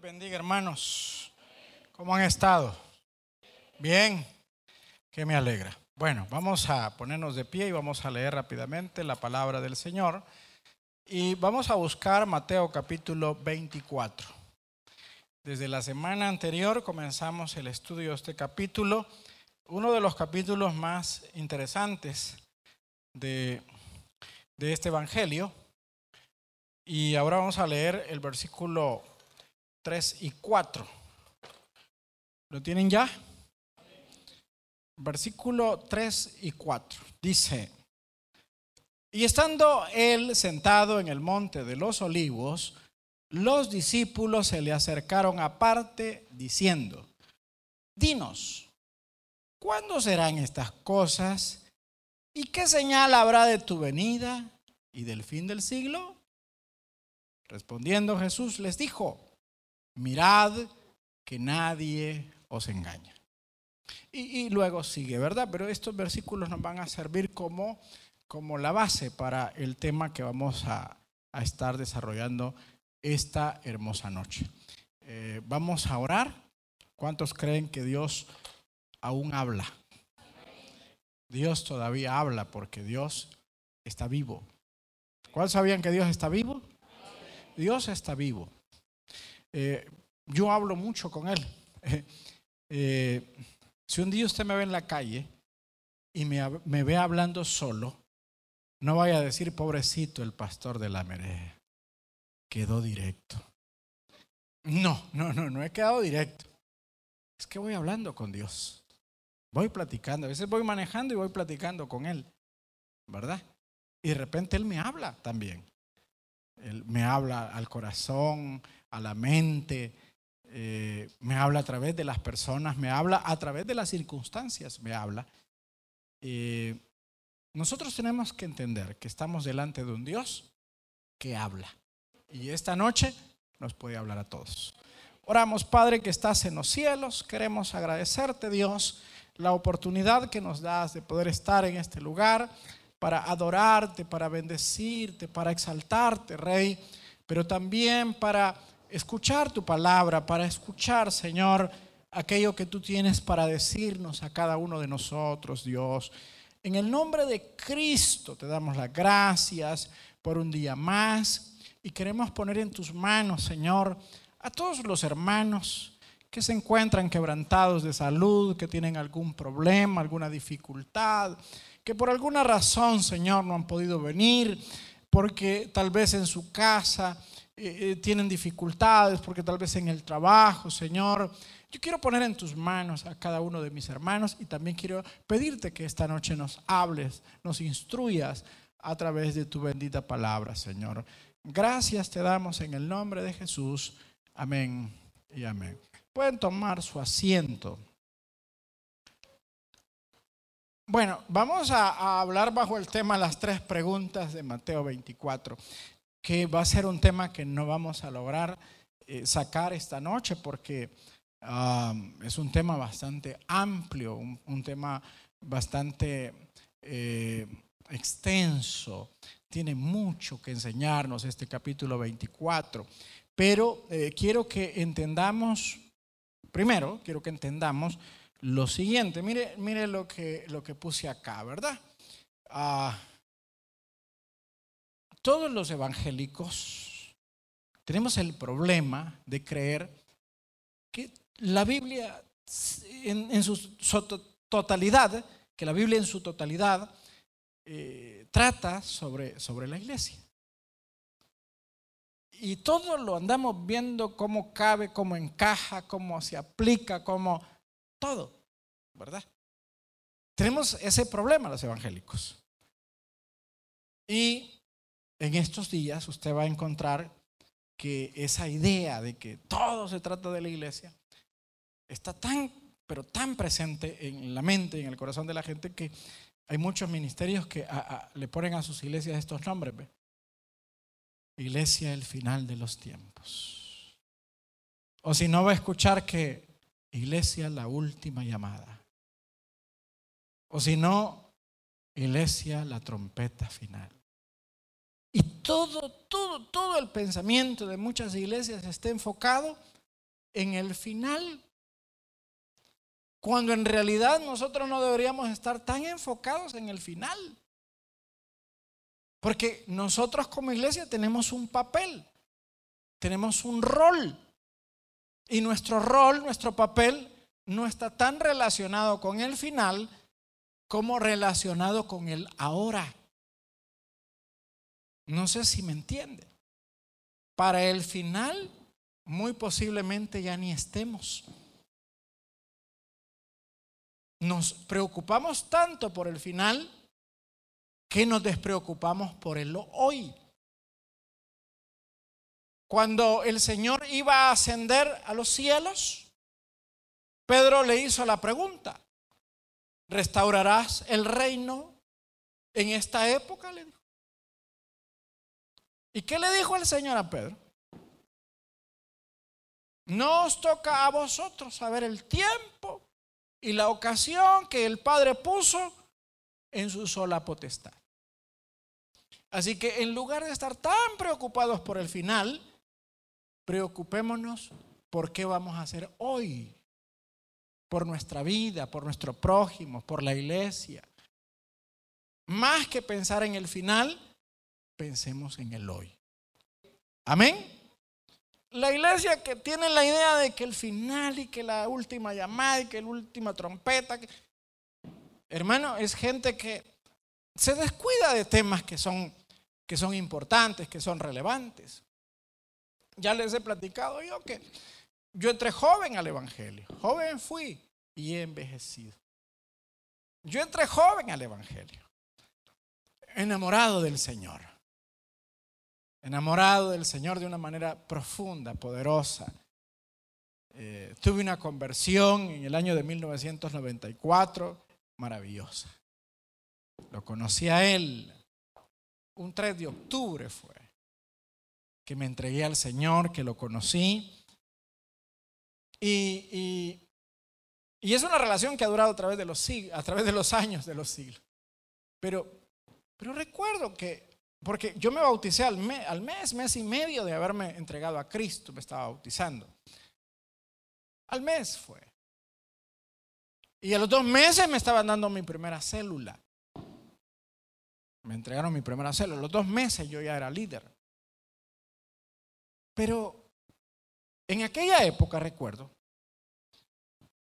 bendiga, hermanos. ¿Cómo han estado? Bien, que me alegra. Bueno, vamos a ponernos de pie y vamos a leer rápidamente la palabra del Señor. Y vamos a buscar Mateo capítulo 24. Desde la semana anterior comenzamos el estudio de este capítulo, uno de los capítulos más interesantes de, de este Evangelio. Y ahora vamos a leer el versículo 3 y 4. ¿Lo tienen ya? Versículo 3 y 4. Dice, y estando él sentado en el monte de los olivos, los discípulos se le acercaron aparte diciendo, dinos, ¿cuándo serán estas cosas? ¿Y qué señal habrá de tu venida y del fin del siglo? Respondiendo Jesús les dijo, mirad que nadie os engaña. Y, luego sigue, ¿verdad? Pero estos versículos nos van a servir como, como la base para el tema que vamos a, estar desarrollando esta hermosa noche. Eh, vamos a orar. ¿Cuántos creen que Dios aún habla? Dios todavía habla porque Dios está vivo. ¿Cuál sabían que Dios está vivo? Dios está vivo. Eh, yo hablo mucho con Él. Eh, si un día usted me ve en la calle y me, ve hablando solo, no vaya a decir, pobrecito el pastor de la Mere, quedó directo. No, no, no, no he quedado directo. Es que voy hablando con Dios. Voy platicando. A veces voy manejando y voy platicando con Él. ¿Verdad? Y de repente Él me habla también. Él me habla al corazón, a la mente, eh, me habla a través de las personas, me habla a través de las circunstancias, me habla. Eh, nosotros tenemos que entender que estamos delante de un Dios que habla. Y esta noche nos puede hablar a todos. Oramos, Padre, que estás en los cielos. Queremos agradecerte, Dios, la oportunidad que nos das de poder estar en este lugar para adorarte, para bendecirte, para exaltarte, Rey, pero también para escuchar tu palabra, para escuchar, Señor, aquello que tú tienes para decirnos a cada uno de nosotros, Dios. En el nombre de Cristo te damos las gracias por un día más y queremos poner en tus manos, Señor, a todos los hermanos que se encuentran quebrantados de salud, que tienen algún problema, alguna dificultad, que por alguna razón, Señor, no han podido venir, porque tal vez en su casa eh, eh, tienen dificultades, porque tal vez en el trabajo, Señor. Yo quiero poner en tus manos a cada uno de mis hermanos y también quiero pedirte que esta noche nos hables, nos instruyas a través de tu bendita palabra, Señor. Gracias te damos en el nombre de Jesús. Amén y amén. Pueden tomar su asiento. Bueno, vamos a, hablar bajo el tema las tres preguntas de Mateo 24, que va a ser un tema que no vamos a lograr eh, sacar esta noche porque es un tema bastante amplio, un, tema bastante eh, extenso. Tiene mucho que enseñarnos este capítulo 24, pero eh, quiero que entendamos, primero, quiero que entendamos lo siguiente. Mire, mire lo, que, lo que puse acá, ¿verdad? Ah, todos los evangélicos tenemos el problema de creer que la Biblia en, su totalidad, que la Biblia en su totalidad eh, trata sobre, sobre la iglesia. Y todo lo andamos viendo cómo cabe, cómo encaja, cómo se aplica, cómo todo, ¿verdad? Tenemos ese problema los evangélicos. Y en estos días usted va a encontrar que esa idea de que todo se trata de la iglesia está tan, pero tan presente en la mente y en el corazón de la gente que hay muchos ministerios que le ponen a sus iglesias estos nombres. Iglesia el final de los tiempos. O si no va a escuchar que Iglesia, la última llamada. O si no, iglesia, la trompeta final. Y todo, todo, todo el pensamiento de muchas iglesias está enfocado en el final. Cuando en realidad nosotros no deberíamos estar tan enfocados en el final. Porque nosotros como iglesia tenemos un papel, tenemos un rol. Y nuestro rol, nuestro papel, no está tan relacionado con el final como relacionado con el ahora. No sé si me entiende. Para el final, muy posiblemente ya ni estemos. Nos preocupamos tanto por el final que nos despreocupamos por el hoy. Cuando el Señor iba a ascender a los cielos, Pedro le hizo la pregunta, ¿restaurarás el reino en esta época? ¿Y qué le dijo el Señor a Pedro? No os toca a vosotros saber el tiempo y la ocasión que el Padre puso en su sola potestad. Así que en lugar de estar tan preocupados por el final, preocupémonos por qué vamos a hacer hoy, por nuestra vida, por nuestro prójimo, por la iglesia. Más que pensar en el final, pensemos en el hoy. Amén. La iglesia que tiene la idea de que el final y que la última llamada y que la última trompeta, hermano, es gente que se descuida de temas que son, que son importantes, que son relevantes. Ya les he platicado yo que yo entré joven al Evangelio, joven fui y he envejecido. Yo entré joven al Evangelio, enamorado del Señor, enamorado del Señor de una manera profunda, poderosa. Eh, tuve una conversión en el año de 1994 maravillosa. Lo conocí a Él un 3 de octubre fue que me entregué al Señor, que lo conocí. Y, y, es una relación que ha durado a través de los, a través de los años, de los siglos. Pero, pero recuerdo que, porque yo me bauticé al mes, mes y medio de haberme entregado a Cristo, me estaba bautizando. Al mes fue. Y a los dos meses me estaban dando mi primera célula. Me entregaron mi primera célula. A los dos meses yo ya era líder. Pero en aquella época, recuerdo,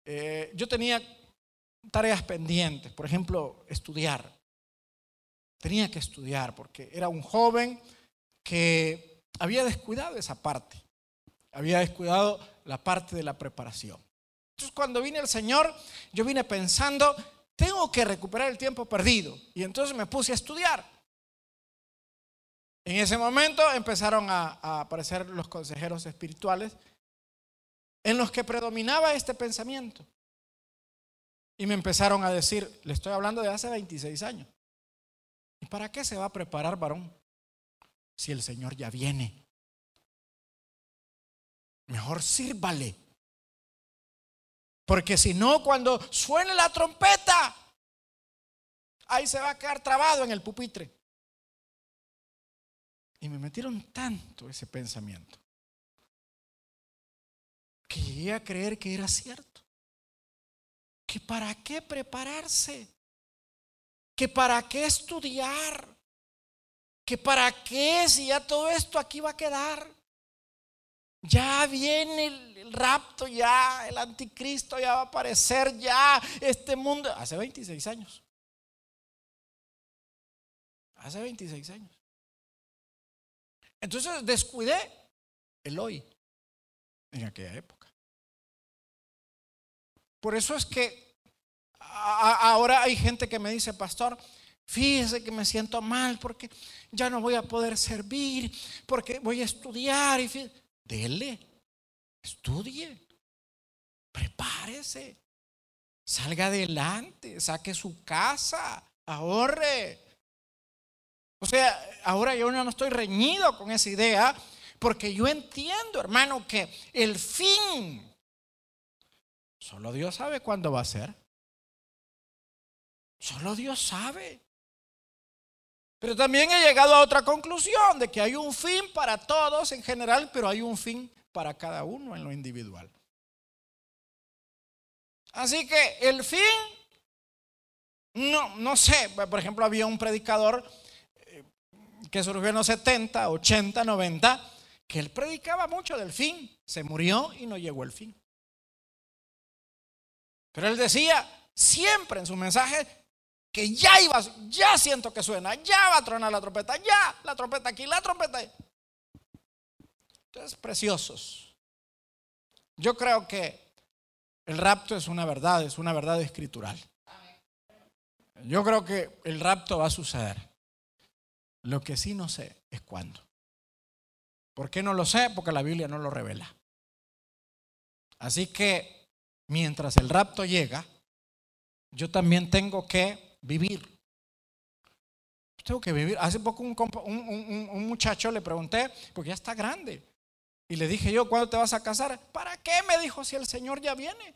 eh, yo tenía tareas pendientes, por ejemplo, estudiar. Tenía que estudiar porque era un joven que había descuidado esa parte, había descuidado la parte de la preparación. Entonces cuando vine el Señor, yo vine pensando, tengo que recuperar el tiempo perdido. Y entonces me puse a estudiar. En ese momento empezaron a, aparecer los consejeros espirituales en los que predominaba este pensamiento. Y me empezaron a decir, le estoy hablando de hace 26 años. ¿Y para qué se va a preparar varón si el Señor ya viene? Mejor sírvale. Porque si no, cuando suene la trompeta, ahí se va a quedar trabado en el pupitre. Y me metieron tanto ese pensamiento que llegué a creer que era cierto. Que para qué prepararse. Que para qué estudiar. Que para qué si ya todo esto aquí va a quedar. Ya viene el, rapto, ya el anticristo ya va a aparecer, ya este mundo. Hace 26 años. Hace 26 años. Entonces descuidé el hoy en aquella época. Por eso es que ahora hay gente que me dice, pastor, fíjese que me siento mal porque ya no voy a poder servir, porque voy a estudiar. Y Dele, estudie, prepárese, salga adelante, saque su casa, ahorre. O sea, ahora yo no estoy reñido con esa idea, porque yo entiendo, hermano, que el fin, solo Dios sabe cuándo va a ser. Solo Dios sabe. Pero también he llegado a otra conclusión, de que hay un fin para todos en general, pero hay un fin para cada uno en lo individual. Así que el fin, no, no sé, por ejemplo, había un predicador eh, que surgió en los 70, 80, 90, que él predicaba mucho del fin, se murió y no llegó el fin. Pero él decía siempre en su mensaje que ya iba, ya siento que suena, ya va a tronar la trompeta, ya, la trompeta aquí, la trompeta ahí. Entonces, preciosos. Yo creo que el rapto es una verdad, es una verdad escritural. Yo creo que el rapto va a suceder. Lo que sí no sé es cuándo. ¿Por qué no lo sé? Porque la Biblia no lo revela. Así que mientras el rapto llega, yo también tengo que vivir. Tengo que vivir. Hace poco un, un, muchacho le pregunté, porque ya está grande, y le dije yo, ¿cuándo te vas a casar? ¿Para qué? Me dijo, si el Señor ya viene.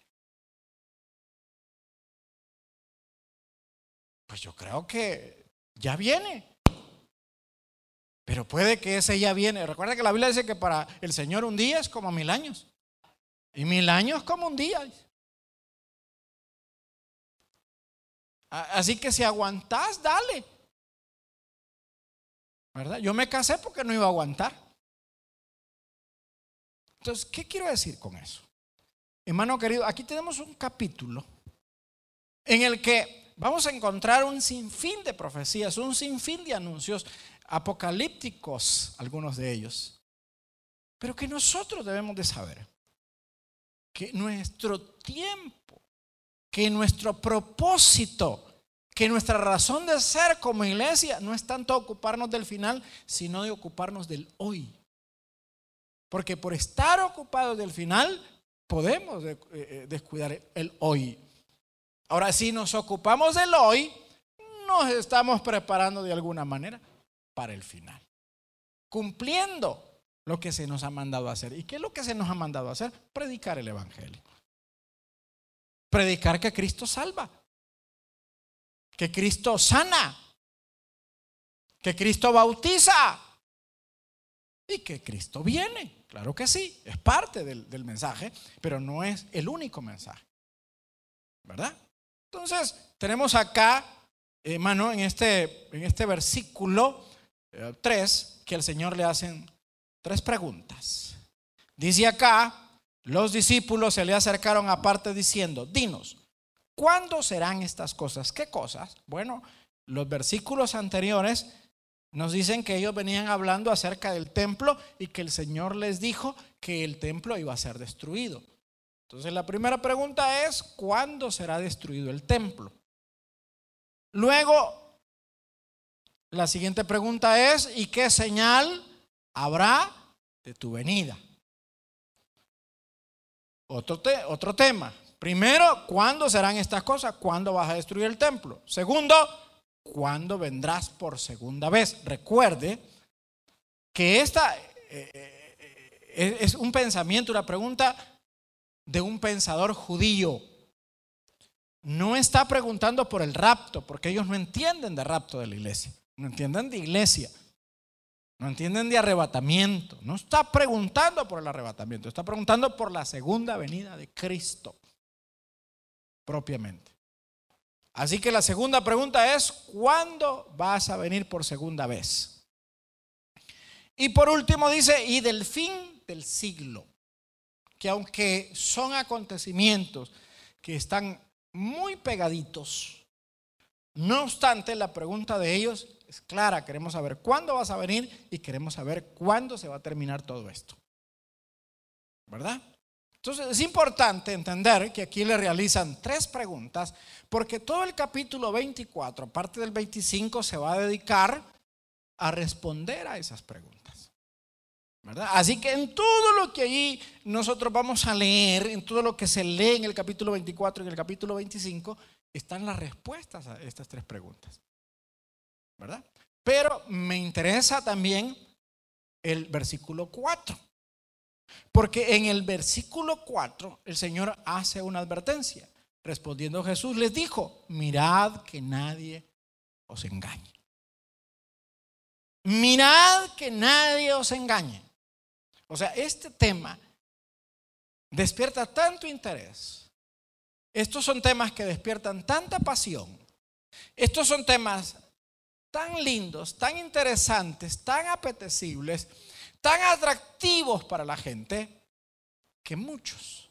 Pues yo creo que ya viene. Pero puede que ese ya viene. Recuerda que la Biblia dice que para el Señor un día es como mil años. Y mil años como un día. Así que si aguantás, dale. ¿Verdad? Yo me casé porque no iba a aguantar. Entonces, ¿qué quiero decir con eso? Hermano querido, aquí tenemos un capítulo en el que vamos a encontrar un sinfín de profecías, un sinfín de anuncios apocalípticos, algunos de ellos, pero que nosotros debemos de saber que nuestro tiempo, que nuestro propósito, que nuestra razón de ser como iglesia no es tanto ocuparnos del final, sino de ocuparnos del hoy. Porque por estar ocupados del final, podemos eh, eh, descuidar el hoy. Ahora, si nos ocupamos del hoy, nos estamos preparando de alguna manera para el final. Cumpliendo lo que se nos ha mandado a hacer. ¿Y qué es lo que se nos ha mandado a hacer? Predicar el Evangelio. Predicar que Cristo salva. Que Cristo sana. Que Cristo bautiza. Y que Cristo viene. Claro que sí, es parte del, mensaje, pero no es el único mensaje. ¿Verdad? Entonces, tenemos acá, hermano, en este, en este versículo 3, eh, que al Señor le hacen tres preguntas. Dice acá, los discípulos se le acercaron aparte diciendo, dinos, ¿cuándo serán estas cosas? ¿Qué cosas? Bueno, los versículos anteriores nos dicen que ellos venían hablando acerca del templo y que el Señor les dijo que el templo iba a ser destruido. Entonces la primera pregunta es, ¿cuándo será destruido el templo? Luego, la siguiente pregunta es, ¿y qué señal habrá de tu venida? Otro, otro tema. Primero, ¿cuándo serán estas cosas? ¿Cuándo vas a destruir el templo? Segundo, ¿cuándo vendrás por segunda vez? Recuerde que esta eh, eh, es un pensamiento, una pregunta de un pensador judío. No está preguntando por el rapto, porque ellos no entienden de rapto de la iglesia, no entienden de iglesia, no entienden de arrebatamiento, no está preguntando por el arrebatamiento, está preguntando por la segunda venida de Cristo propiamente. Así que la segunda pregunta es, ¿cuándo vas a venir por segunda vez? Y por último dice, y del fin del siglo, que aunque son acontecimientos que están muy pegaditos, no obstante, la pregunta de ellos es clara, queremos saber cuándo vas a venir y queremos saber cuándo se va a terminar todo esto. ¿Verdad? Entonces es importante entender que aquí le realizan tres preguntas porque todo el capítulo 24, parte del 25, se va a dedicar a responder a esas preguntas. ¿verdad? Así que en todo lo que allí nosotros vamos a leer, en todo lo que se lee en el capítulo 24 y en el capítulo 25, están las respuestas a estas tres preguntas. ¿Verdad? Pero me interesa también el versículo 4. Porque en el versículo 4 el Señor hace una advertencia. Respondiendo Jesús les dijo, mirad que nadie os engañe. Mirad que nadie os engañe. O sea, este tema despierta tanto interés. Estos son temas que despiertan tanta pasión. Estos son temas tan lindos, tan interesantes, tan apetecibles, tan atractivos para la gente, que muchos,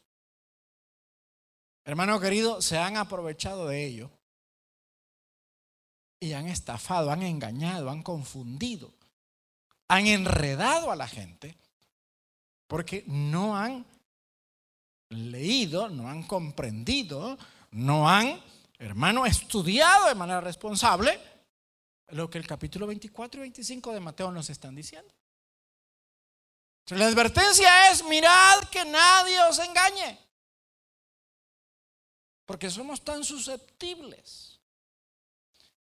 hermano querido, se han aprovechado de ello y han estafado, han engañado, han confundido, han enredado a la gente porque no han leído, no han comprendido, no han, hermano, estudiado de manera responsable lo que el capítulo 24 y 25 de Mateo nos están diciendo. La advertencia es, mirad que nadie os engañe. Porque somos tan susceptibles.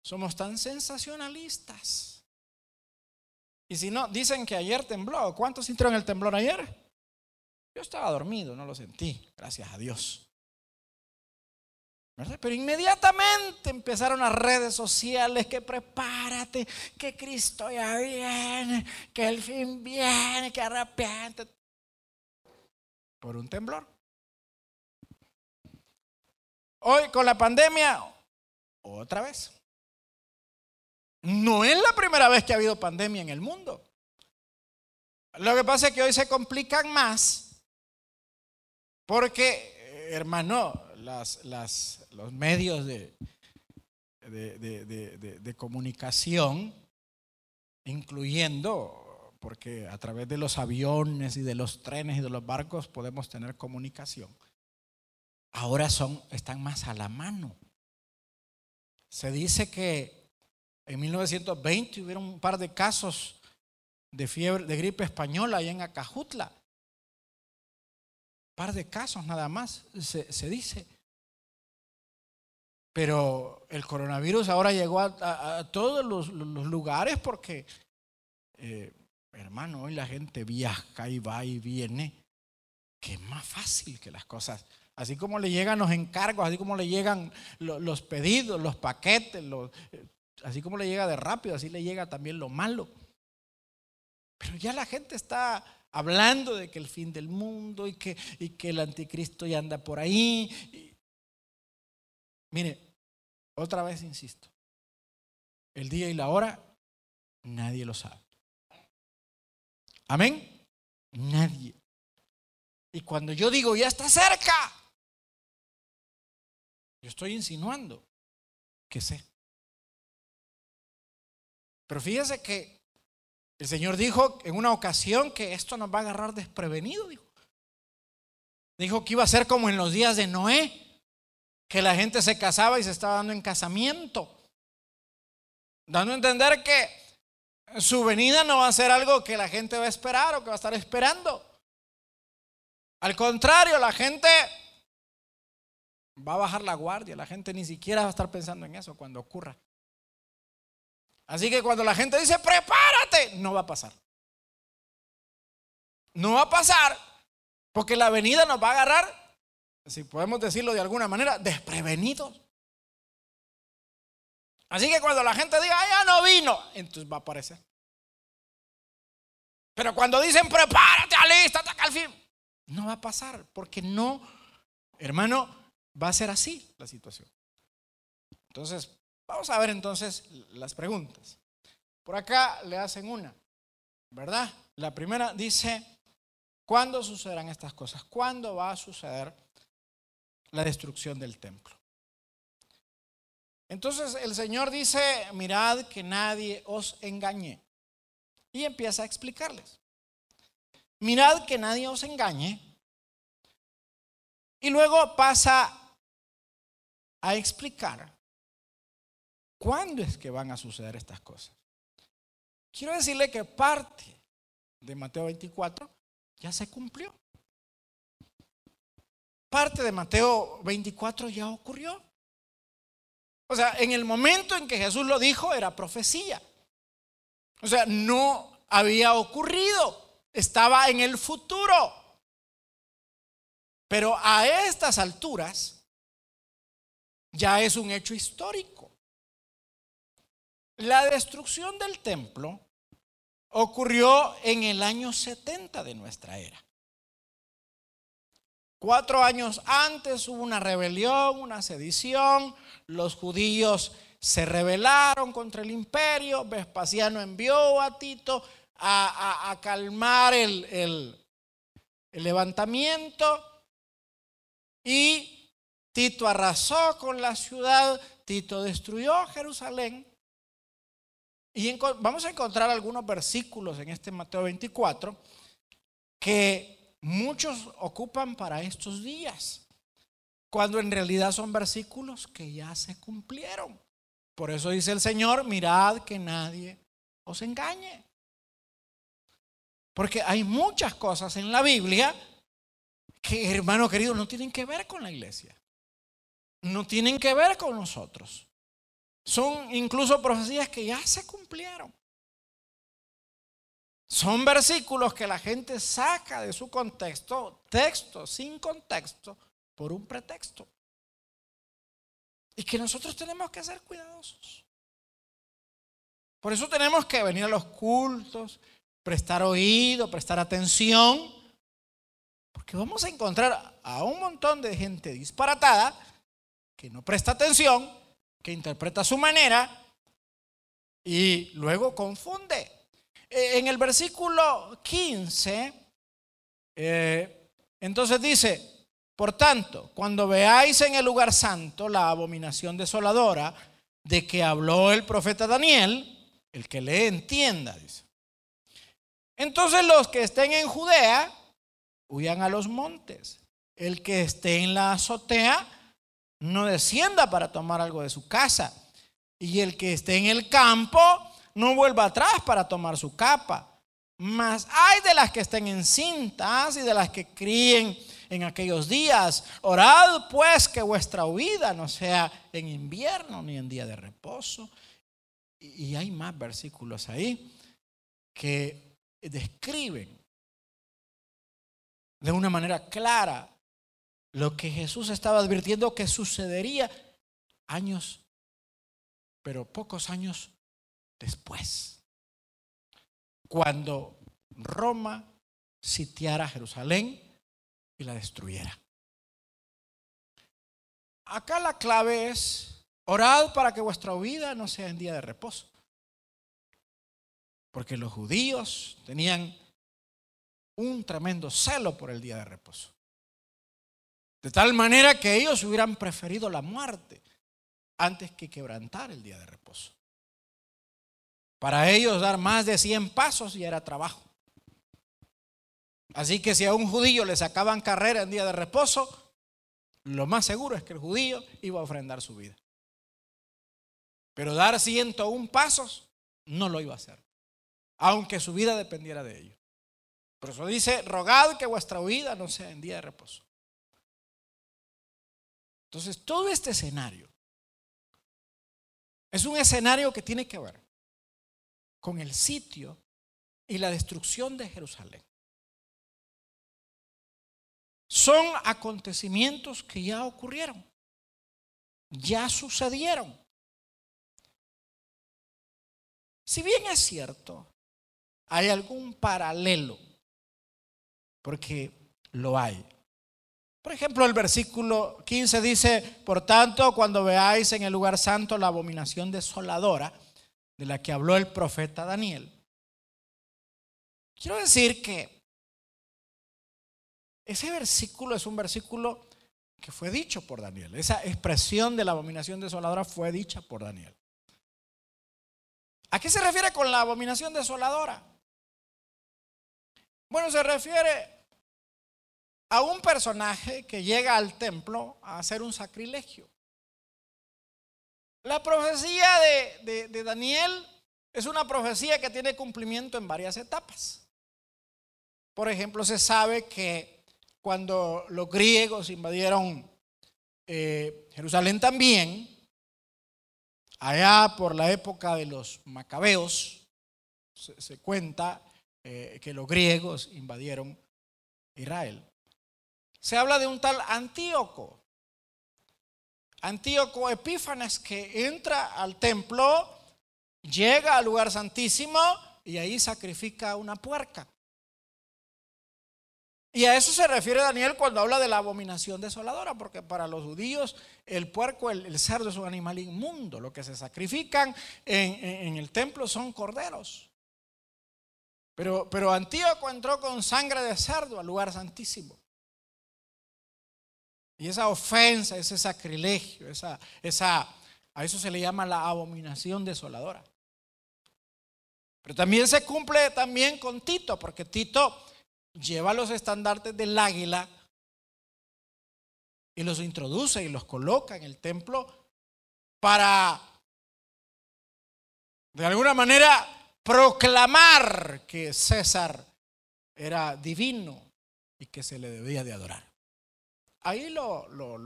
Somos tan sensacionalistas. Y si no, dicen que ayer tembló. ¿Cuántos sintieron el temblor ayer? Yo estaba dormido, no lo sentí, gracias a Dios. Pero inmediatamente empezaron las redes sociales que prepárate, que Cristo ya viene, que el fin viene, que arrepiente. Por un temblor. Hoy con la pandemia, otra vez. No es la primera vez que ha habido pandemia en el mundo. Lo que pasa es que hoy se complican más porque, hermano, las, los medios de, de, comunicación, incluyendo, porque a través de los aviones y de los trenes y de los barcos podemos tener comunicación, ahora son, están más a la mano. Se dice que en 1920 hubieron un par de casos de fiebre, de gripe española allá en Acajutla par de casos nada más, se, dice. Pero el coronavirus ahora llegó a, todos los, lugares porque, eh, hermano, hoy la gente viaja y va y viene, que es más fácil que las cosas. Así como le llegan los encargos, así como le llegan los, pedidos, los paquetes, eh, así como le llega de rápido, así le llega también lo malo. Pero ya la gente está hablando de que el fin del mundo y que, y que el anticristo ya anda por ahí. Mire, otra vez insisto, el día y la hora nadie lo sabe. Amén. Nadie. Y cuando yo digo ya está cerca, yo estoy insinuando que sé. Pero fíjese que el Señor dijo en una ocasión que esto nos va a agarrar desprevenido. Dijo. dijo que iba a ser como en los días de Noé, que la gente se casaba y se estaba dando en casamiento. Dando a entender que su venida no va a ser algo que la gente va a esperar o que va a estar esperando. Al contrario, la gente va a bajar la guardia, la gente ni siquiera va a estar pensando en eso cuando ocurra. Así que cuando la gente dice, prepárate, no va a pasar. No va a pasar porque la venida nos va a agarrar, si podemos decirlo de alguna manera, desprevenidos. Así que cuando la gente diga, ya no vino, entonces va a aparecer. Pero cuando dicen, prepárate, alístate acá al fin, no va a pasar porque no, hermano, va a ser así la situación. Entonces, Vamos a ver entonces las preguntas. Por acá le hacen una, ¿verdad? La primera dice, ¿cuándo sucederán estas cosas? ¿Cuándo va a suceder la destrucción del templo? Entonces el Señor dice, mirad que nadie os engañe. Y empieza a explicarles. Mirad que nadie os engañe. Y luego pasa a explicar ¿Cuándo es que van a suceder estas cosas? Quiero decirle que parte de Mateo 24 ya se cumplió. Parte de Mateo 24 ya ocurrió. O sea, en el momento en que Jesús lo dijo era profecía. O sea, no había ocurrido, estaba en el futuro. Pero a estas alturas ya es un hecho histórico. La destrucción del templo ocurrió en el año 70 de nuestra era. Cuatro años antes hubo una rebelión, una sedición, los judíos se rebelaron contra el imperio, Vespasiano envió a Tito a, calmar el, levantamiento y Tito arrasó con la ciudad, Tito destruyó Jerusalén. Y vamos a encontrar algunos versículos en este Mateo 24 que muchos ocupan para estos días, cuando en realidad son versículos que ya se cumplieron. Por eso dice el Señor, mirad que nadie os engañe. Porque hay muchas cosas en la Biblia que, hermano querido, no tienen que ver con la iglesia. No tienen que ver con nosotros. Son incluso profecías que ya se cumplieron. Son versículos que la gente saca de su contexto, texto sin contexto, por un pretexto. Y que nosotros tenemos que ser cuidadosos. Por eso tenemos que venir a los cultos, prestar oído, prestar atención, porque vamos a encontrar a un montón de gente disparatada que no presta atención, que interpreta a su manera y luego confunde. Eh, en el versículo 15, eh, entonces dice, por tanto, cuando veáis en el lugar santo la abominación desoladora de que habló el profeta Daniel, el que le entienda, dice. Entonces los que estén en Judea, huyan a los montes. El que esté en la azotea, no descienda para tomar algo de su casa. Y el que esté en el campo, no vuelva atrás para tomar su capa. Mas hay de las que estén encintas y de las que críen en aquellos días. Orad pues que vuestra huida no sea en invierno ni en día de reposo. Y hay más versículos ahí que describen de una manera clara lo que Jesús estaba advirtiendo que sucedería años, pero pocos años después, cuando Roma sitiara Jerusalén y la destruyera. Acá la clave es, orad para que vuestra vida no sea en día de reposo. Porque los judíos tenían un tremendo celo por el día de reposo. De tal manera que ellos hubieran preferido la muerte antes que quebrantar el día de reposo. Para ellos dar más de 100 pasos ya era trabajo. Así que si a un judío le sacaban carrera en día de reposo, lo más seguro es que el judío iba a ofrendar su vida. Pero dar 101 pasos no lo iba a hacer, aunque su vida dependiera de ello. Por eso dice, rogad que vuestra vida no sea en día de reposo. Entonces, todo este escenario es un escenario que tiene que ver con el sitio y la destrucción de Jerusalén. Son acontecimientos que ya ocurrieron, ya sucedieron. Si bien es cierto, hay algún paralelo, porque lo hay. Por ejemplo, el versículo 15 dice, por tanto, cuando veáis en el lugar santo la abominación desoladora, de la que habló el profeta Daniel. Quiero decir que ese versículo es un versículo que fue dicho por Daniel. Esa expresión de la abominación desoladora fue dicha por Daniel. ¿A qué se refiere con la abominación desoladora? Bueno, se refiere a un personaje que llega al templo a hacer un sacrilegio. La profecía de, Daniel es una profecía que tiene cumplimiento en varias etapas. Por ejemplo, se sabe que cuando los griegos invadieron eh, Jerusalén también, allá por la época de los macabeos, se, cuenta eh, que los griegos invadieron Israel. Se habla de un tal Antíoco, Antíoco Epífanes que entra al templo, llega al lugar santísimo y ahí sacrifica una puerca. Y a eso se refiere Daniel cuando habla de la abominación desoladora, porque para los judíos el puerco, el, cerdo es un animal inmundo. Lo que se sacrifican en, el templo son corderos. Pero, pero Antíoco entró con sangre de cerdo al lugar santísimo. Y esa ofensa, ese sacrilegio, esa, esa, a eso se le llama la abominación desoladora. Pero también se cumple también con Tito, porque Tito lleva los estandartes del águila y los introduce y los coloca en el templo para, de alguna manera, proclamar que César era divino y que se le debía de adorar. Ahí lo, lo,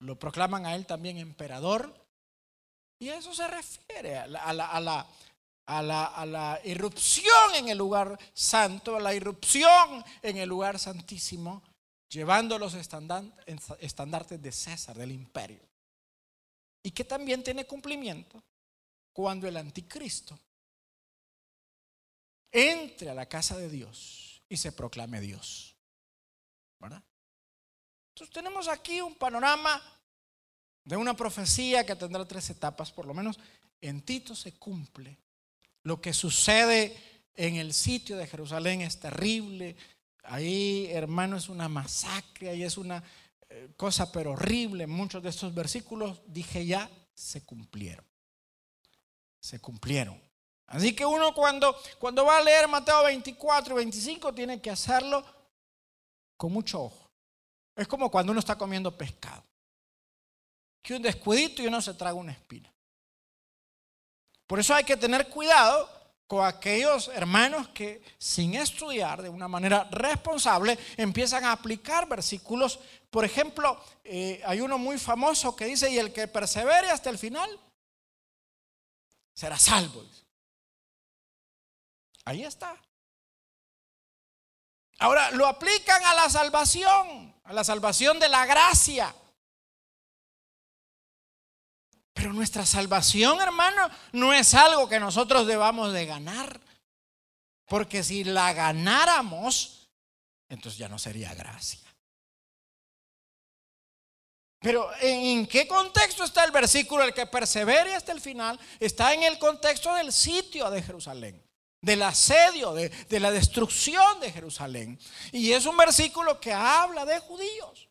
lo, proclaman a él también emperador y a eso se refiere, a la a la, irrupción en el lugar santo, a la irrupción en el lugar santísimo, llevando los estandartes de César, del imperio. Y que también tiene cumplimiento cuando el anticristo entre a la casa de Dios y se proclame Dios. ¿Verdad? Entonces tenemos aquí un panorama de una profecía que tendrá tres etapas, por lo menos en Tito se cumple lo que sucede en el sitio de Jerusalén es terrible. Ahí, hermano, es una masacre, ahí es una eh, cosa pero horrible. Muchos de estos versículos, dije ya, se cumplieron. Se cumplieron. Así que uno cuando, cuando va a leer Mateo 24 y 25 tiene que hacerlo con mucho ojo. Es como cuando uno está comiendo pescado. Que un descuidito y uno se traga una espina. Por eso hay que tener cuidado con aquellos hermanos que sin estudiar de una manera responsable empiezan a aplicar versículos. Por ejemplo, eh, hay uno muy famoso que dice, y el que persevere hasta el final será salvo. Ahí está. Ahora, lo aplican a la salvación, a la salvación de la gracia. Pero nuestra salvación, hermano, no es algo que nosotros debamos de ganar. Porque si la ganáramos, entonces ya no sería gracia. Pero ¿en qué contexto está el versículo? El que persevere hasta el final está en el contexto del sitio de Jerusalén, del asedio, de, de la destrucción de Jerusalén. Y es un versículo que habla de judíos.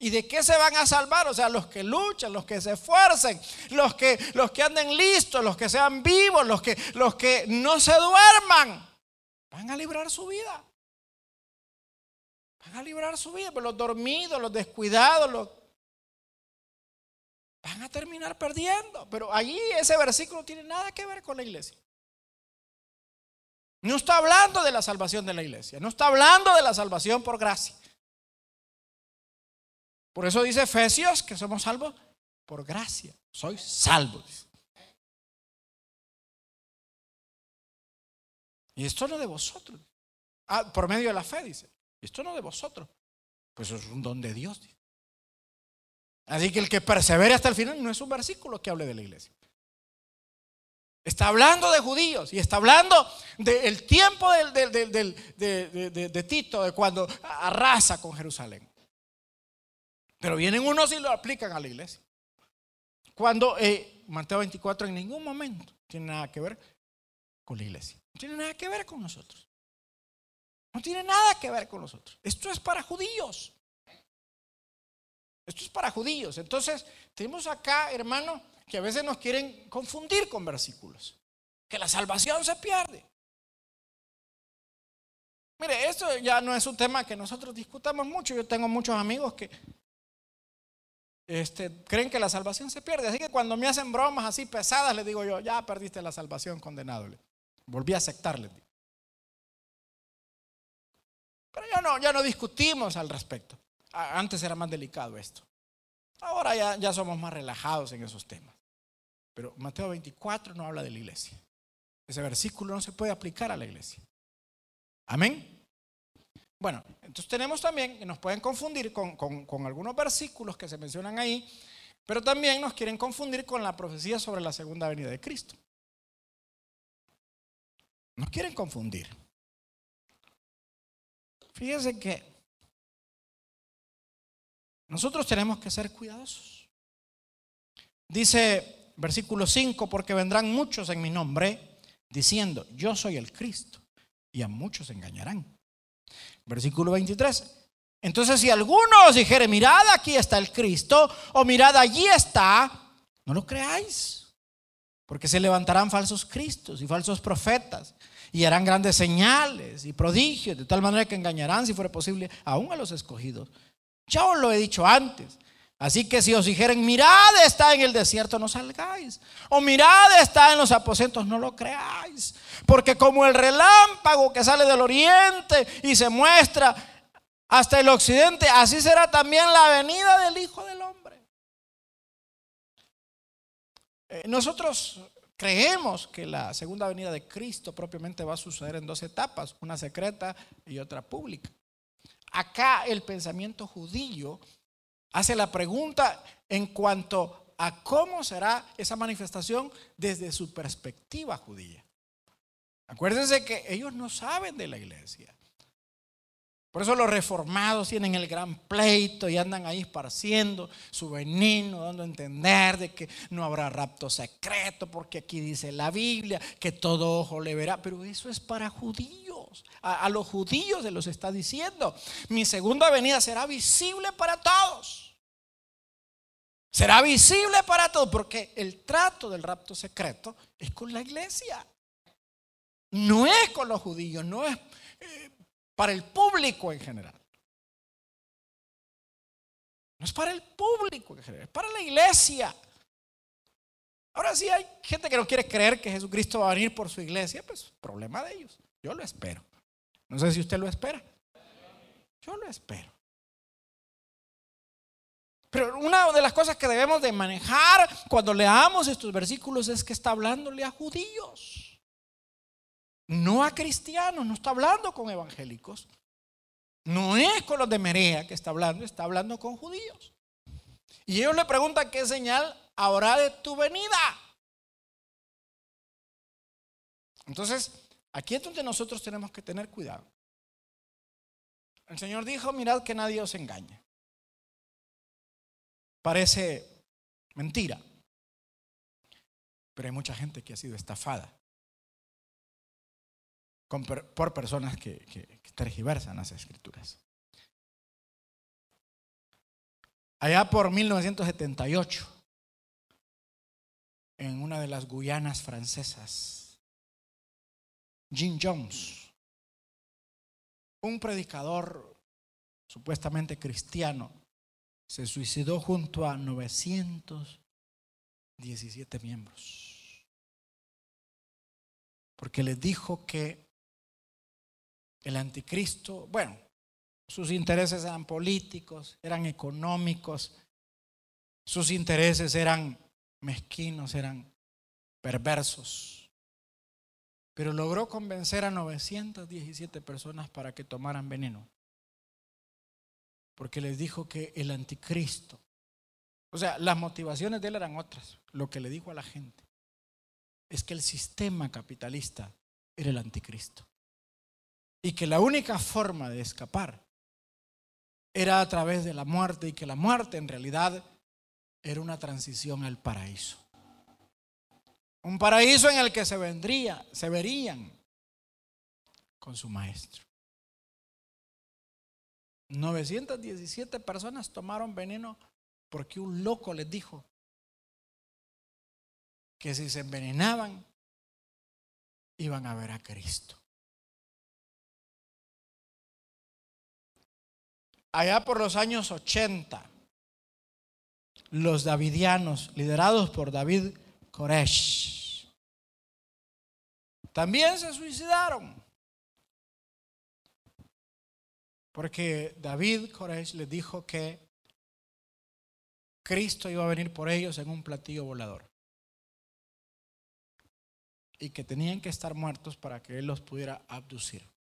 ¿Y de qué se van a salvar? O sea, los que luchan, los que se esfuercen, los que, los que anden listos, los que sean vivos, los que, los que no se duerman, van a librar su vida. Van a librar su vida, pero los dormidos, los descuidados, los, van a terminar perdiendo. Pero allí ese versículo no tiene nada que ver con la iglesia. No está hablando de la salvación de la iglesia, no está hablando de la salvación por gracia. Por eso dice Efesios que somos salvos por gracia. Soy salvos. Y esto no de vosotros. Ah, por medio de la fe, dice. Esto no de vosotros. Pues es un don de Dios. Así que el que persevere hasta el final no es un versículo que hable de la iglesia. Está hablando de judíos y está hablando del tiempo de, Tito, de cuando arrasa con Jerusalén. Pero vienen unos y lo aplican a la iglesia. Cuando eh, Mateo 24 en ningún momento tiene nada que ver con la iglesia. No tiene nada que ver con nosotros. No tiene nada que ver con nosotros. Esto es para judíos. Esto es para judíos. Entonces, tenemos acá, hermano, que a veces nos quieren confundir con versículos. Que la salvación se pierde. Mire, esto ya no es un tema que nosotros discutamos mucho. Yo tengo muchos amigos que este, creen que la salvación se pierde. Así que cuando me hacen bromas así pesadas, le digo yo, ya perdiste la salvación, condenado. Volví a aceptarle. Pero ya no, ya no discutimos al respecto. Antes era más delicado esto. Ahora ya, ya somos más relajados en esos temas. Pero Mateo 24 no habla de la iglesia. Ese versículo no se puede aplicar a la iglesia. Amén. Bueno, entonces tenemos también, que nos pueden confundir con, algunos versículos que se mencionan ahí, pero también nos quieren confundir con la profecía sobre la segunda venida de Cristo. Nos quieren confundir. Fíjense que nosotros tenemos que ser cuidadosos. Dice versículo 5, porque vendrán muchos en mi nombre diciendo, yo soy el Cristo, y a muchos engañarán. Versículo 23. Entonces si alguno os dijere, mirad aquí está el Cristo, o mirad allí está, no lo creáis, porque se levantarán falsos cristos y falsos profetas, y harán grandes señales y prodigios, de tal manera que engañarán, si fuera posible, aún a los escogidos. Ya os lo he dicho antes. Así que si os dijeren, mirad está en el desierto, no salgáis. O mirad está en los aposentos, no lo creáis. Porque como el relámpago que sale del oriente y se muestra hasta el occidente, así será también la venida del Hijo del Hombre. Eh, nosotros creemos que la segunda venida de Cristo propiamente va a suceder en dos etapas, una secreta y otra pública. Acá el pensamiento judío hace la pregunta en cuanto a cómo será esa manifestación desde su perspectiva judía. Acuérdense que ellos no saben de la iglesia. Por eso los reformados tienen el gran pleito y andan ahí esparciendo su veneno, dando a entender de que no habrá rapto secreto, porque aquí dice la Biblia que todo ojo le verá. Pero eso es para judíos. A, los judíos se los está diciendo. Mi segunda venida será visible para todos. Será visible para todos, porque el trato del rapto secreto es con la iglesia. No es con los judíos, no es eh, para el público en general. No es para el público en general, es para la iglesia. Ahora sí hay gente que no quiere creer que Jesucristo va a venir por su iglesia, pues problema de ellos. Yo lo espero. No sé si usted lo espera. Yo lo espero. Pero una de las cosas que debemos de manejar cuando leamos estos versículos es que está hablándole a judíos no a cristianos, no está hablando con evangélicos. No es con los de Merea que está hablando, está hablando con judíos. Y ellos le preguntan qué señal habrá de tu venida. Entonces, aquí es donde nosotros tenemos que tener cuidado. El Señor dijo, mirad que nadie os engañe. Parece mentira, pero hay mucha gente que ha sido estafada por personas que, tergiversan las escrituras. Allá por 1978, en una de las Guyanas francesas, Jim Jones, un predicador supuestamente cristiano, se suicidó junto a 917 miembros. Porque les dijo que el anticristo, bueno, sus intereses eran políticos, eran económicos, sus intereses eran mezquinos, eran perversos. Pero logró convencer a 917 personas para que tomaran veneno. Porque les dijo que el anticristo, o sea, las motivaciones de él eran otras. Lo que le dijo a la gente es que el sistema capitalista era el anticristo y que la única forma de escapar era a través de la muerte y que la muerte en realidad era una transición al paraíso. Un paraíso en el que se vendría, se verían con su maestro. 917 personas tomaron veneno porque un loco les dijo que si se envenenaban iban a ver a Cristo. Allá por los años 80, los davidianos, liderados por David Koresh, también se suicidaron. Porque David Koresh les dijo que Cristo iba a venir por ellos en un platillo volador. Y que tenían que estar muertos para que Él los pudiera abducir.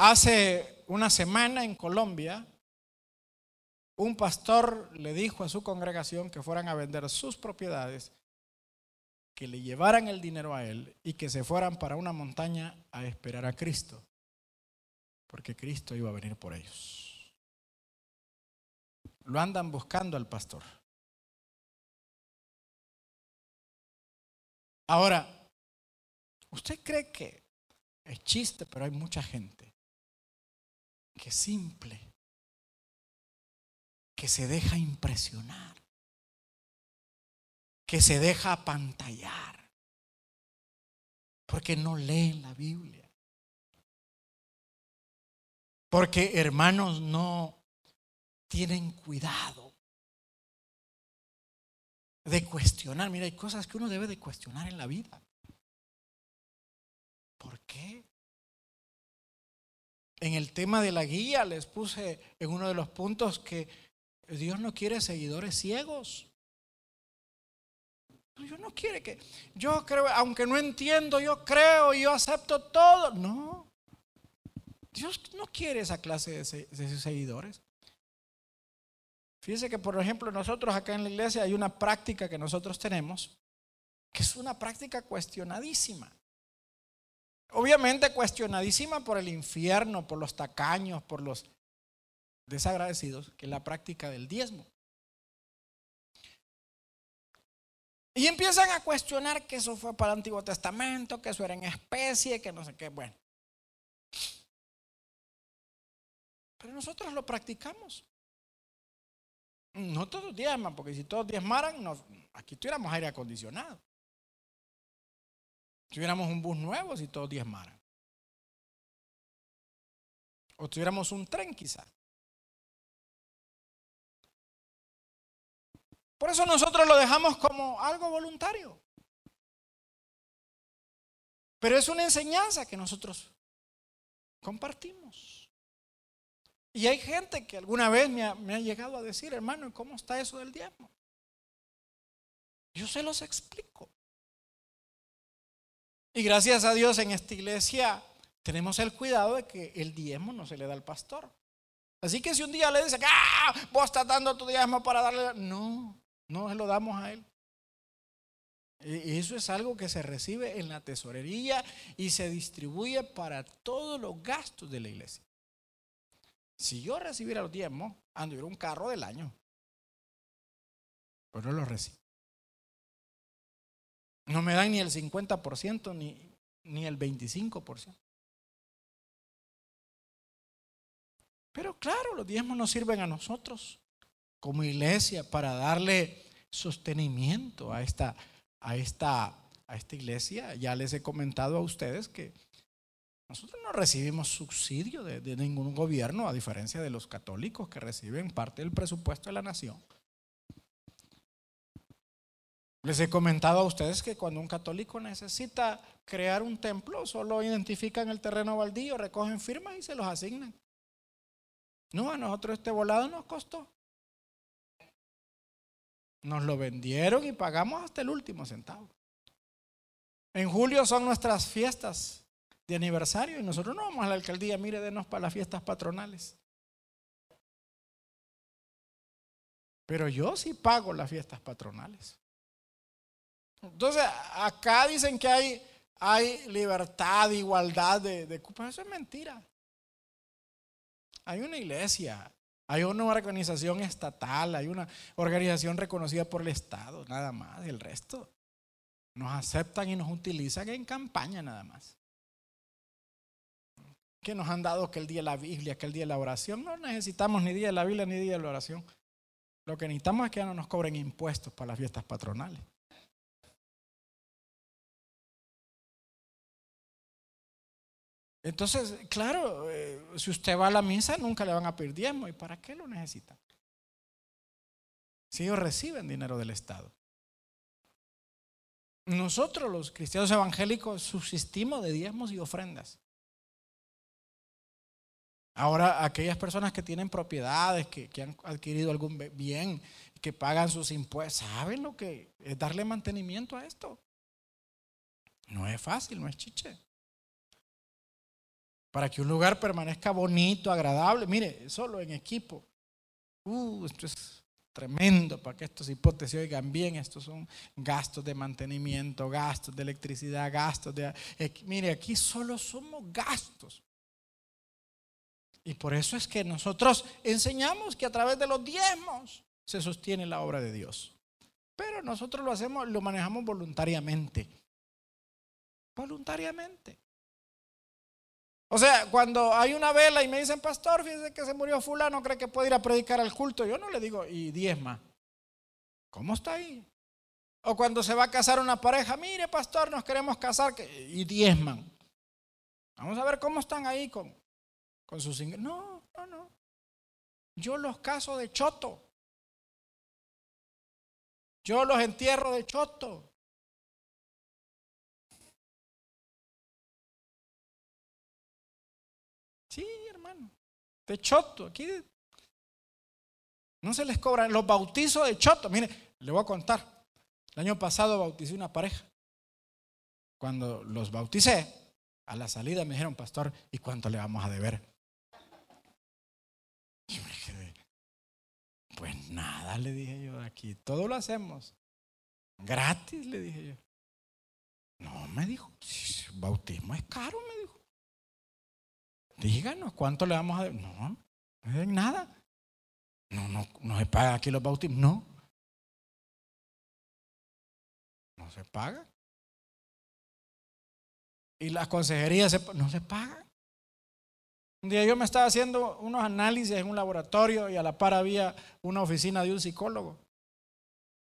Hace una semana en Colombia, un pastor le dijo a su congregación que fueran a vender sus propiedades que le llevaran el dinero a él y que se fueran para una montaña a esperar a Cristo, porque Cristo iba a venir por ellos. Lo andan buscando al pastor. Ahora, ¿usted cree que es chiste, pero hay mucha gente que simple, que se deja impresionar? que se deja apantallar porque no leen la Biblia. Porque hermanos no tienen cuidado de cuestionar. Mira, hay cosas que uno debe de cuestionar en la vida. ¿Por qué? En el tema de la guía les puse en uno de los puntos que Dios no quiere seguidores ciegos. Dios no quiere que, yo creo, aunque no entiendo, yo creo, yo acepto todo. No, Dios no quiere esa clase de, de seguidores. Fíjese que, por ejemplo, nosotros acá en la iglesia hay una práctica que nosotros tenemos, que es una práctica cuestionadísima. Obviamente cuestionadísima por el infierno, por los tacaños, por los desagradecidos, que es la práctica del diezmo. Y empiezan a cuestionar que eso fue para el Antiguo Testamento, que eso era en especie, que no sé qué. Bueno. Pero nosotros lo practicamos. No todos diezman, porque si todos diezmaran, aquí tuviéramos aire acondicionado. Tuviéramos un bus nuevo si todos diezmaran. O tuviéramos un tren quizá. Por eso nosotros lo dejamos como algo voluntario. Pero es una enseñanza que nosotros compartimos. Y hay gente que alguna vez me ha, llegado a decir, hermano, ¿cómo está eso del diezmo? Yo se los explico. Y gracias a Dios en esta iglesia tenemos el cuidado de que el diezmo no se le da al pastor. Así que si un día le dice, ah, vos estás dando tu diezmo para darle... No, no se lo damos a Él. Y eso es algo que se recibe en la tesorería y se distribuye para todos los gastos de la iglesia. Si yo recibiera los diezmos, anduviera un carro del año. Pues no lo recibo. No me dan ni el 50% ni, ni el 25%. Pero claro, los diezmos nos sirven a nosotros como iglesia para darle sostenimiento a esta, a esta, a esta iglesia. Ya les he comentado a ustedes que nosotros no recibimos subsidio de, de, ningún gobierno, a diferencia de los católicos que reciben parte del presupuesto de la nación. Les he comentado a ustedes que cuando un católico necesita crear un templo, solo identifican el terreno baldío, recogen firmas y se los asignan. No, a nosotros este volado nos costó nos lo vendieron y pagamos hasta el último centavo. En julio son nuestras fiestas de aniversario y nosotros no vamos a la alcaldía, mire, denos para las fiestas patronales. Pero yo sí pago las fiestas patronales. Entonces, acá dicen que hay, hay libertad, igualdad de, de Eso es mentira. Hay una iglesia, hay una organización estatal, hay una organización reconocida por el Estado, nada más. El resto nos aceptan y nos utilizan en campaña nada más. Que nos han dado que el día de la Biblia, que el día de la oración. No necesitamos ni día de la Biblia ni día de la oración. Lo que necesitamos es que ya no nos cobren impuestos para las fiestas patronales. Entonces, claro, eh, si usted va a la misa nunca le van a pedir diezmo. ¿Y para qué lo necesita? Si ellos reciben dinero del Estado. Nosotros los cristianos evangélicos subsistimos de diezmos y ofrendas. Ahora, aquellas personas que tienen propiedades, que, que han adquirido algún bien, que pagan sus impuestos, ¿saben lo que es darle mantenimiento a esto? No es fácil, no es chiche para que un lugar permanezca bonito, agradable. Mire, solo en equipo. Uh, esto es tremendo para que estos hipótesis oigan bien. Estos son gastos de mantenimiento, gastos de electricidad, gastos de... Mire, aquí solo somos gastos. Y por eso es que nosotros enseñamos que a través de los diezmos se sostiene la obra de Dios. Pero nosotros lo hacemos, lo manejamos voluntariamente. Voluntariamente. O sea, cuando hay una vela y me dicen, pastor, fíjese que se murió fulano, cree que puede ir a predicar al culto. Yo no le digo, y diezma. ¿Cómo está ahí? O cuando se va a casar una pareja, mire, pastor, nos queremos casar, y diezman. Vamos a ver cómo están ahí con, con sus ingresos. No, no, no. Yo los caso de choto. Yo los entierro de choto. De choto. Aquí no se les cobran los bautizos de choto. Mire, le voy a contar. El año pasado bauticé una pareja. Cuando los bauticé, a la salida me dijeron, pastor, ¿y cuánto le vamos a deber? Pues nada, le dije yo, aquí todo lo hacemos. Gratis, le dije yo. No, me dijo, bautismo es caro, me dijo. Díganos cuánto le vamos a dar. No, no es nada. No, no, no se paga aquí los bautismos. No. No se paga. Y las consejerías no se pagan. Un día yo me estaba haciendo unos análisis en un laboratorio y a la par había una oficina de un psicólogo.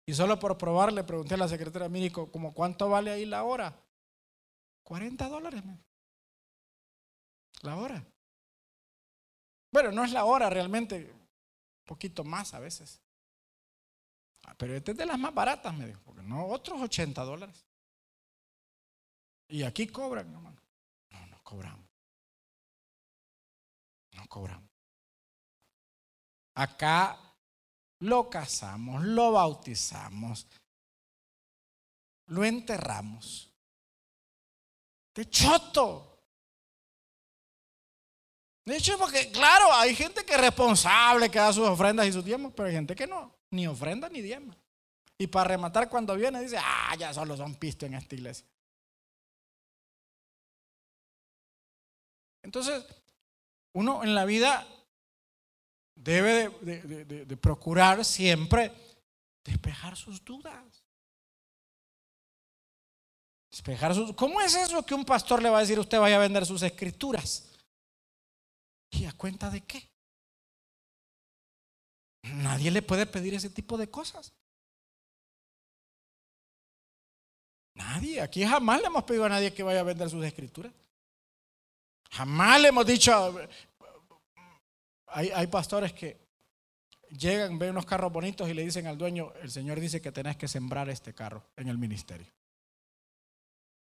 Y solo por probar le pregunté a la secretaria médico, ¿cómo cuánto vale ahí la hora? 40 dólares. La hora. Bueno, no es la hora realmente, un poquito más a veces. Ah, pero esta es de las más baratas, me dijo, porque no, otros 80 dólares. Y aquí cobran, hermano. No, no cobramos cobramos. Acá lo casamos, lo bautizamos, lo enterramos. De choto. De hecho, porque claro, hay gente que es responsable, que da sus ofrendas y sus diezmos, pero hay gente que no, ni ofrenda ni diezma. Y para rematar cuando viene dice, ah, ya solo son pistos en esta iglesia. Entonces, uno en la vida debe de, procurar siempre despejar sus dudas. Despejar sus... ¿Cómo es eso que un pastor le va a decir usted vaya a vender sus escrituras? ¿Y a cuenta de qué? Nadie le puede pedir ese tipo de cosas. Nadie. Aquí jamás le hemos pedido a nadie que vaya a vender sus escrituras. Jamás le hemos dicho, hay, pastores que llegan, ven unos carros bonitos y le dicen al dueño, el Señor dice que tenés que sembrar este carro en el ministerio.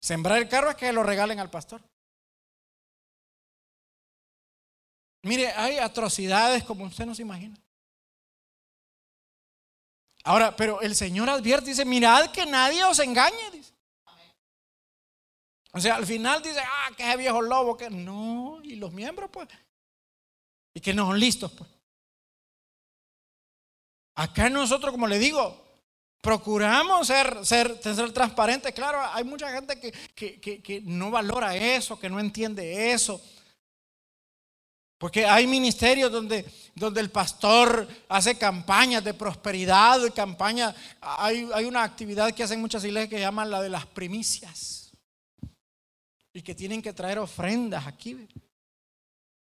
Sembrar el carro es que lo regalen al pastor. Mire, hay atrocidades como usted no se imagina. Ahora, pero el Señor advierte, dice, mirad que nadie os engañe, dice. O sea, al final dice, ah, que ese viejo lobo, que no, y los miembros, pues, y que no son listos, pues. Acá nosotros, como le digo, procuramos ser, ser, ser transparentes. Claro, hay mucha gente que, que, que, no valora eso, que no entiende eso. Porque hay ministerios donde, donde el pastor hace campañas de prosperidad, campañas. Hay, hay una actividad que hacen muchas iglesias que se llama la de las primicias y que tienen que traer ofrendas aquí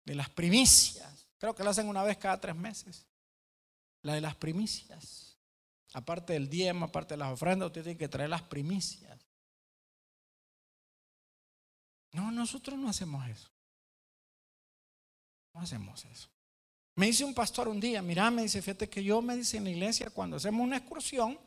de las primicias. Creo que lo hacen una vez cada tres meses. La de las primicias. Aparte del diezmo, aparte de las ofrendas, usted tiene que traer las primicias. No, nosotros no hacemos eso. No hacemos eso. Me dice un pastor un día, mira, me dice, fíjate que yo me dice en la iglesia, cuando hacemos una excursión,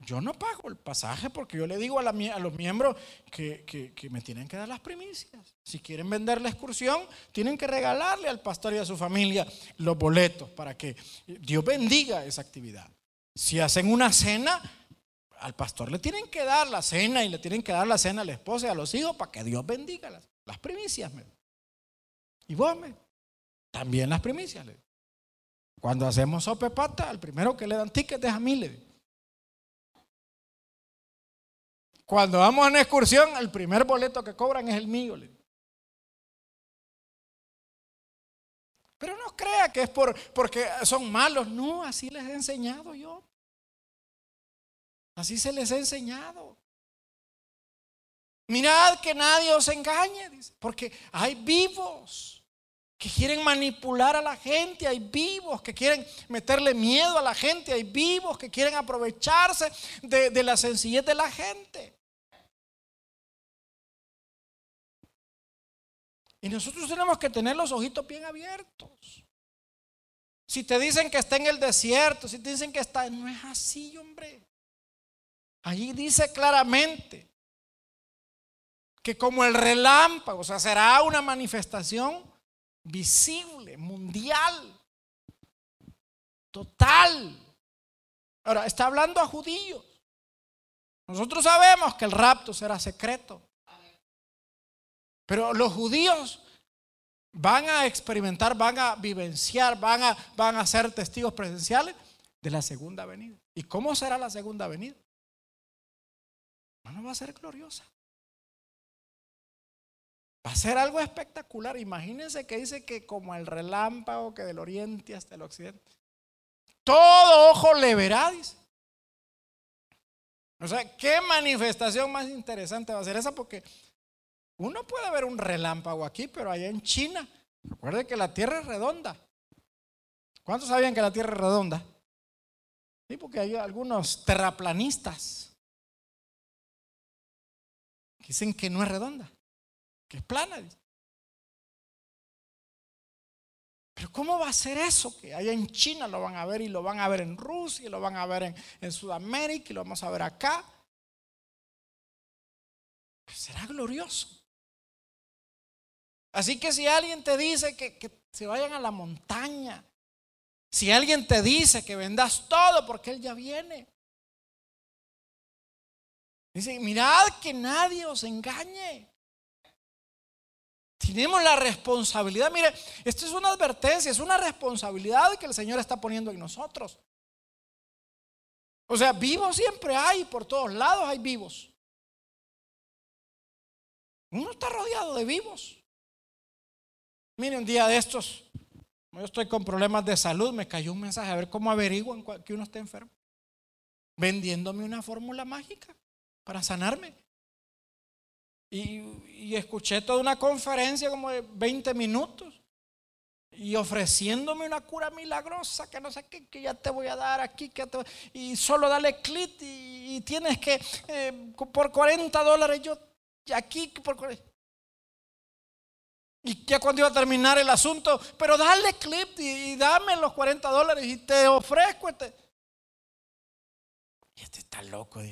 yo no pago el pasaje porque yo le digo a, los miembros que, me tienen que dar las primicias. Si quieren vender la excursión, tienen que regalarle al pastor y a su familia los boletos para que Dios bendiga esa actividad. Si hacen una cena, al pastor le tienen que dar la cena y le tienen que dar la cena a la esposa y a los hijos para que Dios bendiga las, primicias. Y vos, me, también las primicias. Cuando hacemos sope pata, al primero que le dan ticket es a mí. Le Cuando vamos a una excursión, el primer boleto que cobran es el mío. Pero no crea que es por, porque son malos. No, así les he enseñado yo. Así se les ha enseñado. Mirad que nadie os engañe, porque hay vivos que quieren manipular a la gente, hay vivos que quieren meterle miedo a la gente, hay vivos que quieren aprovecharse de, la sencillez de la gente. Y nosotros tenemos que tener los ojitos bien abiertos. Si te dicen que está en el desierto, si te dicen que está, no es así, hombre. Allí dice claramente que como el relámpago, o sea, será una manifestación visible, mundial, total. Ahora, está hablando a judíos. Nosotros sabemos que el rapto será secreto. Pero los judíos van a experimentar, van a vivenciar, van a, van a ser testigos presenciales de la segunda venida. ¿Y cómo será la segunda venida? No va a ser gloriosa. Va a ser algo espectacular. Imagínense que dice que como el relámpago que del oriente hasta el occidente. Todo ojo le verá. O sea, ¿qué manifestación más interesante va a ser esa? Porque uno puede ver un relámpago aquí, pero allá en China, recuerde que la Tierra es redonda. ¿Cuántos sabían que la Tierra es redonda? Sí, porque hay algunos terraplanistas que dicen que no es redonda, que es plana. Pero ¿cómo va a ser eso? Que allá en China lo van a ver y lo van a ver en Rusia y lo van a ver en, en Sudamérica y lo vamos a ver acá. será glorioso. Así que si alguien te dice que, se vayan a la montaña, si alguien te dice que vendas todo porque Él ya viene, dice, mirad que nadie os engañe. Tenemos la responsabilidad, mire, esto es una advertencia, es una responsabilidad que el Señor está poniendo en nosotros. O sea, vivos siempre hay, por todos lados hay vivos. Uno está rodeado de vivos. Mire, un día de estos, yo estoy con problemas de salud, me cayó un mensaje a ver cómo averiguan que uno está enfermo. Vendiéndome una fórmula mágica para sanarme. Y, escuché toda una conferencia como de 20 minutos y ofreciéndome una cura milagrosa que no sé qué, que ya te voy a dar aquí, que y solo dale clic y, tienes que, eh, por 40 dólares, yo aquí, por 40. Y ya cuando iba a terminar el asunto, pero dale clip y, dame los 40 dólares y te ofrezco este. Y este está loco.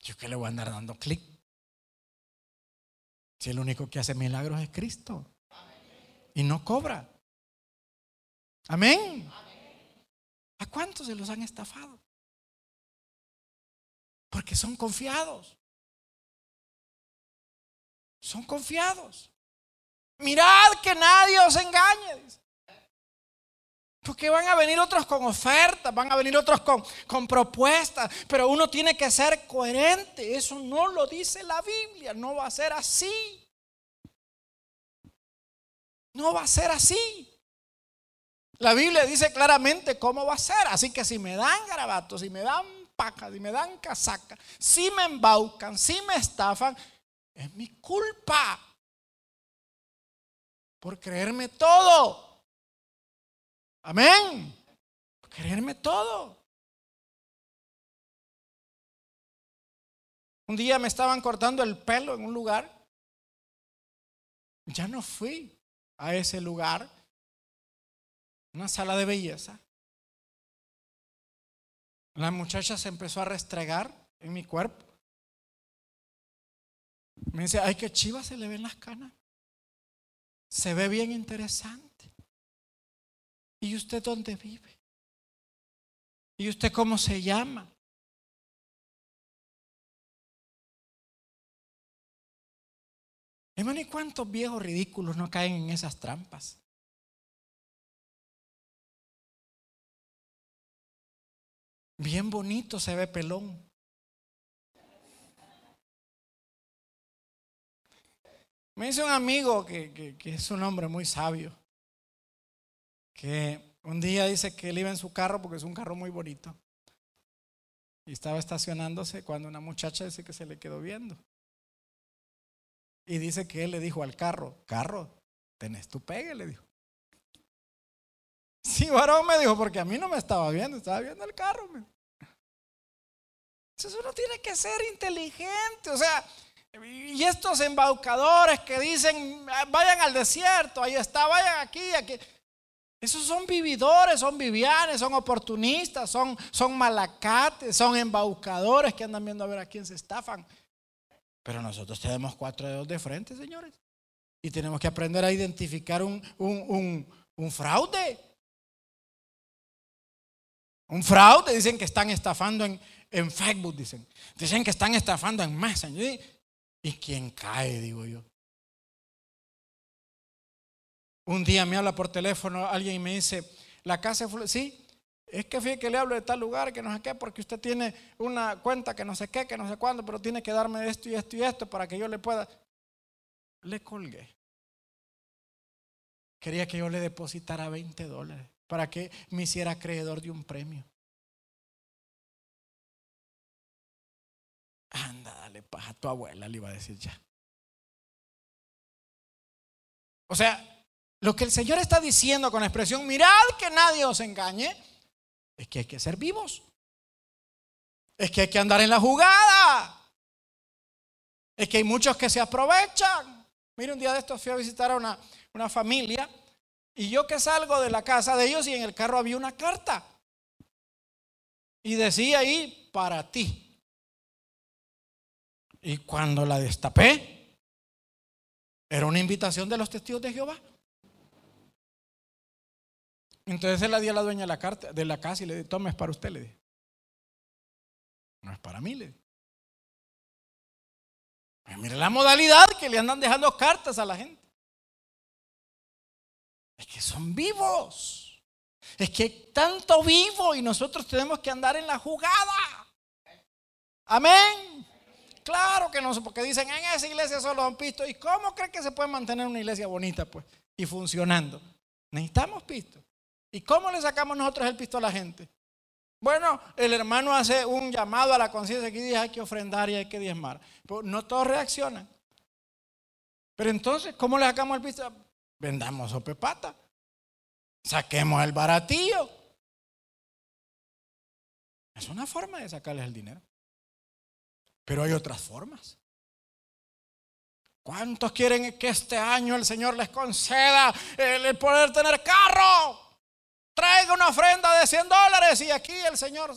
Yo que le voy a andar dando clip. Si el único que hace milagros es Cristo. Y no cobra. Amén. ¿A cuántos se los han estafado? Porque son confiados. Son confiados. Mirad que nadie os engañe. Porque van a venir otros con ofertas, van a venir otros con, con, propuestas, pero uno tiene que ser coherente. Eso no lo dice la Biblia, no va a ser así. No va a ser así. La Biblia dice claramente cómo va a ser. Así que si me dan garabatos, si me dan pacas, si me dan casacas, si me embaucan, si me estafan, es mi culpa por creerme todo. Amén. Creerme todo. Un día me estaban cortando el pelo en un lugar. Ya no fui a ese lugar. Una sala de belleza. La muchacha se empezó a restregar en mi cuerpo. Me dice, ay, que chiva se le ven las canas. Se ve bien interesante. ¿Y usted dónde vive? ¿Y usted cómo se llama? Hermano, ¿y cuántos viejos ridículos no caen en esas trampas? Bien bonito se ve pelón. Me dice un amigo que, que, que es un hombre muy sabio que un día dice que él iba en su carro porque es un carro muy bonito. Y estaba estacionándose cuando una muchacha dice que se le quedó viendo. Y dice que él le dijo al carro, carro, tenés tu pegue, le dijo. Sí, varón me dijo, porque a mí no me estaba viendo, estaba viendo el carro. Entonces uno tiene que ser inteligente, o sea, y estos embaucadores que dicen, vayan al desierto, ahí está, vayan aquí, aquí. Esos son vividores, son vivianes, son oportunistas, son, son malacates, son embaucadores que andan viendo a ver a quién se estafan. Pero nosotros tenemos cuatro dedos de frente, señores. Y tenemos que aprender a identificar un, un, fraude. Un fraude, dicen que están estafando en, en Facebook, dicen. Dicen que están estafando en Messenger. ¿Y quién cae, digo yo? Un día me habla por teléfono alguien y me dice, la casa. Sí, es que fíjate que le hablo de tal lugar, que no sé qué, porque usted tiene una cuenta que no sé qué, que no sé cuándo, pero tiene que darme esto y esto y esto para que yo le pueda... Le colgué. Quería que yo le depositara 20 dólares para que me hiciera acreedor de un premio. Anda, dale paja a tu abuela, le iba a decir ya. O sea, lo que el Señor está diciendo con la expresión, mirad que nadie os engañe, es que hay que ser vivos. Es que hay que andar en la jugada. Es que hay muchos que se aprovechan. Mire, un día de estos fui a visitar a una, una familia y yo que salgo de la casa de ellos y en el carro había una carta. Y decía ahí, para ti. Y cuando la destapé, era una invitación de los testigos de Jehová. Entonces se la di a la dueña de la, carta, de la casa y le dije, toma, es para usted, le dije. No es para mí, le dije. Pues mire la modalidad que le andan dejando cartas a la gente. Es que son vivos. Es que tanto vivo y nosotros tenemos que andar en la jugada. Amén. Claro que no, porque dicen en esa iglesia solo han pisto. ¿Y cómo cree que se puede mantener una iglesia bonita pues y funcionando? Necesitamos pisto. ¿Y cómo le sacamos nosotros el pisto a la gente? Bueno, el hermano hace un llamado a la conciencia que dice hay que ofrendar y hay que diezmar. Pero no todos reaccionan. Pero entonces, ¿cómo le sacamos el pisto? Vendamos pata. Saquemos el baratillo. Es una forma de sacarles el dinero. Pero hay otras formas. ¿Cuántos quieren que este año el Señor les conceda el poder tener carro? Traiga una ofrenda de 100 dólares y aquí el Señor...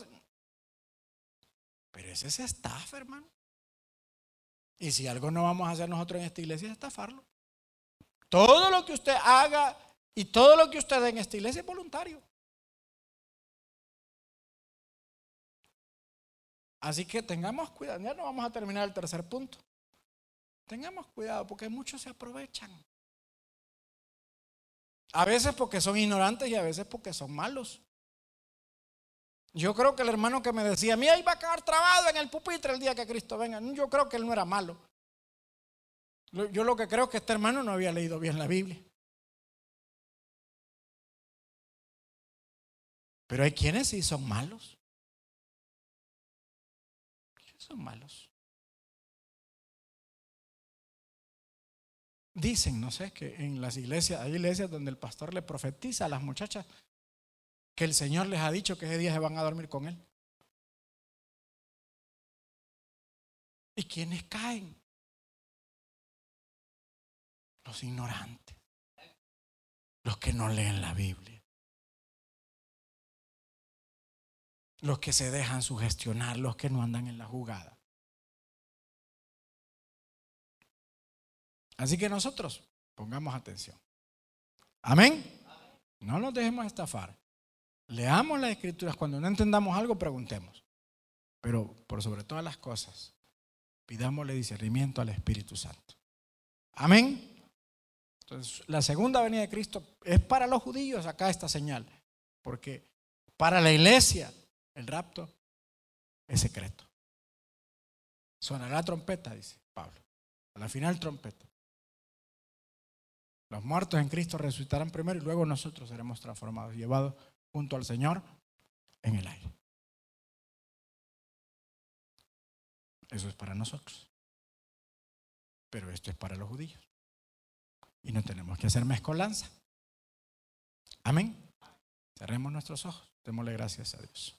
Pero ese es estafa, hermano. Y si algo no vamos a hacer nosotros en esta iglesia es estafarlo. Todo lo que usted haga y todo lo que usted dé en esta iglesia es voluntario. Así que tengamos cuidado. Ya no vamos a terminar el tercer punto. Tengamos cuidado porque muchos se aprovechan. A veces porque son ignorantes y a veces porque son malos. Yo creo que el hermano que me decía, mira, iba a quedar trabado en el pupitre el día que Cristo venga. Yo creo que él no era malo. Yo lo que creo es que este hermano no había leído bien la Biblia. Pero hay quienes sí son malos son malos. Dicen, no sé, que en las iglesias, hay iglesias donde el pastor le profetiza a las muchachas que el Señor les ha dicho que ese día se van a dormir con Él. ¿Y quiénes caen? Los ignorantes, los que no leen la Biblia. los que se dejan sugestionar, los que no andan en la jugada. Así que nosotros pongamos atención. Amén. No nos dejemos estafar. Leamos las escrituras. Cuando no entendamos algo, preguntemos. Pero por sobre todas las cosas, pidámosle discernimiento al Espíritu Santo. Amén. Entonces, la segunda venida de Cristo es para los judíos acá esta señal. Porque para la iglesia El rapto es secreto. Sonará trompeta, dice Pablo. A la final trompeta. Los muertos en Cristo resucitarán primero y luego nosotros seremos transformados, llevados junto al Señor en el aire. Eso es para nosotros. Pero esto es para los judíos. Y no tenemos que hacer mezcolanza. Amén. Cerremos nuestros ojos. Démosle gracias a Dios.